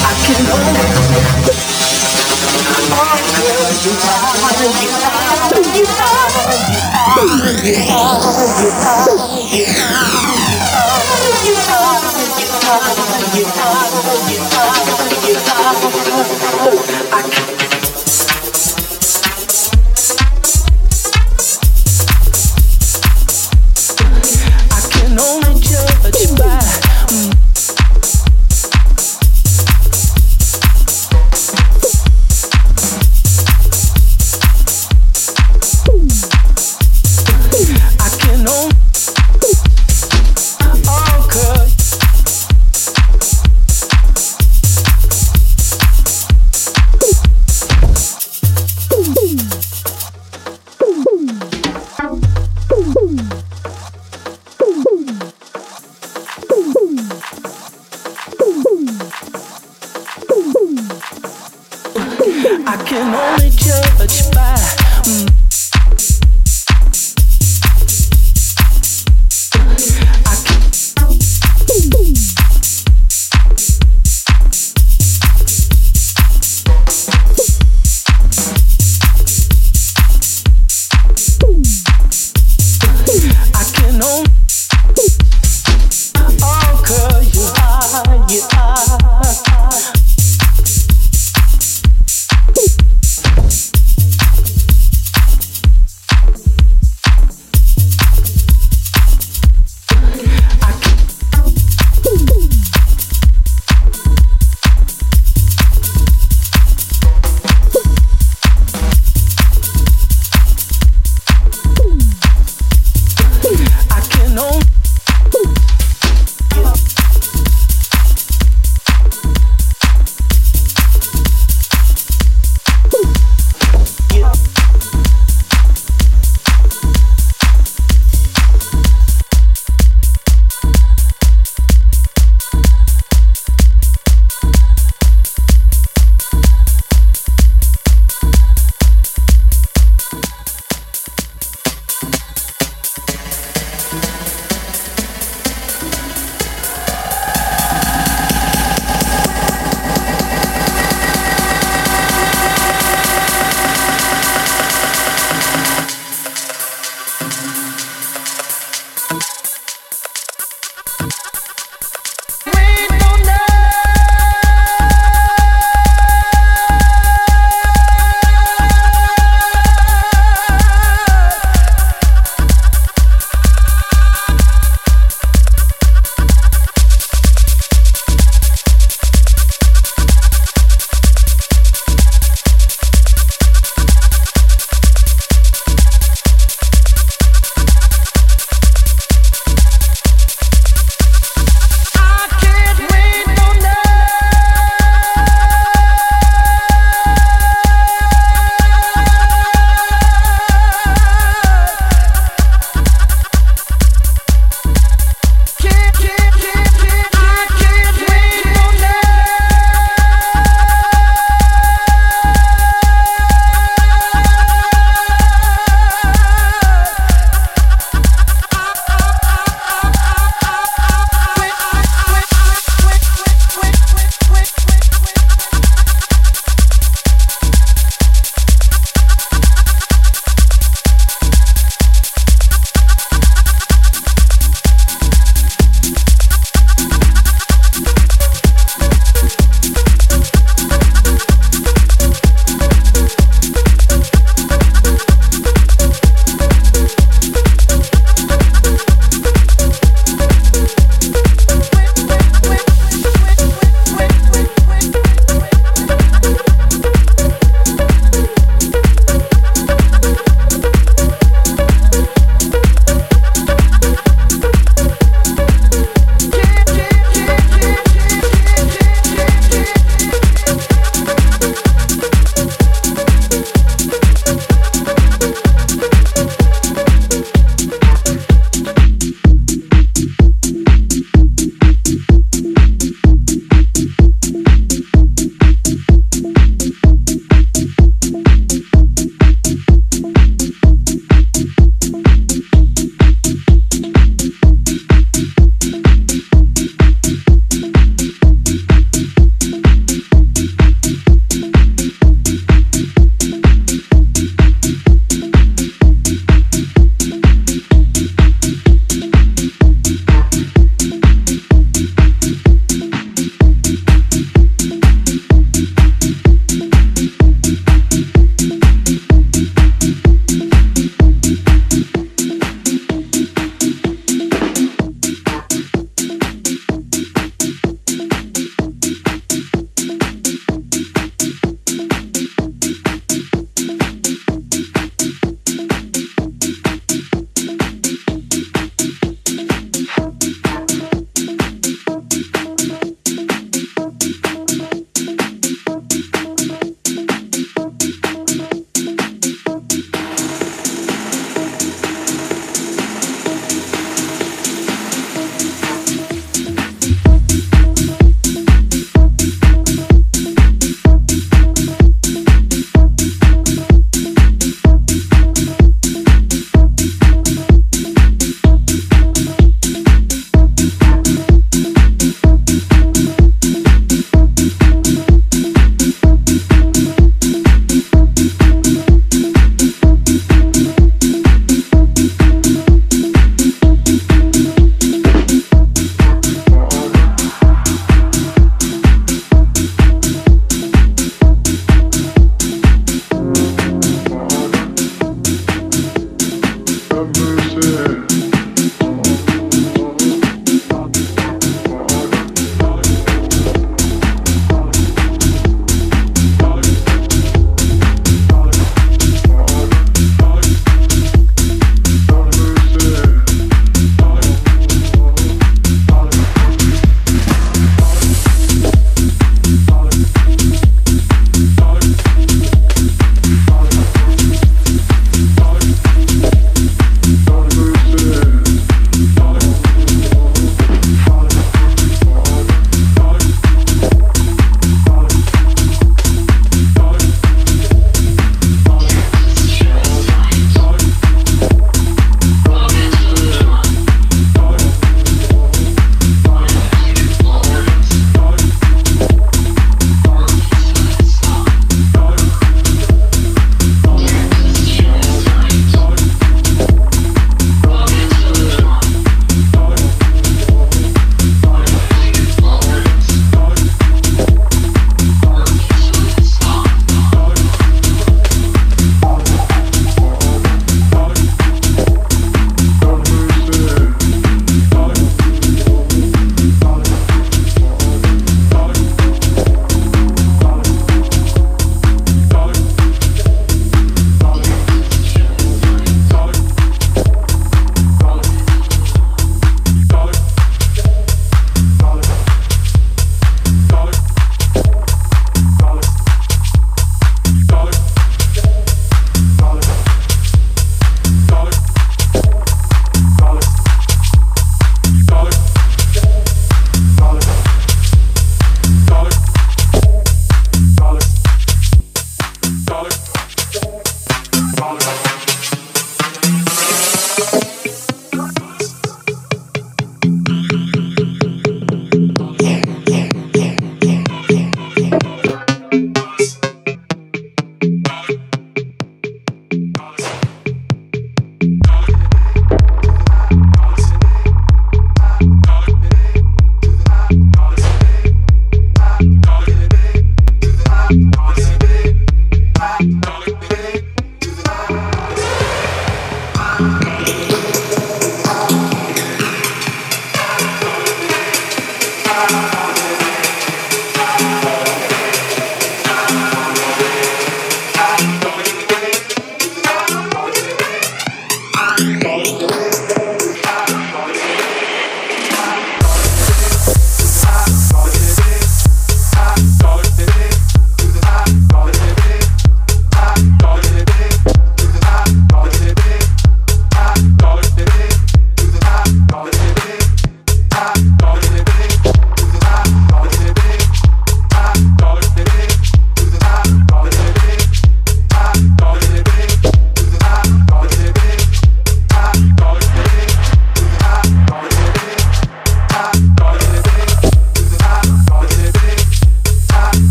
I can hold it. I'm all good. I can't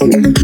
Mm-hmm.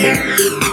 Yeah.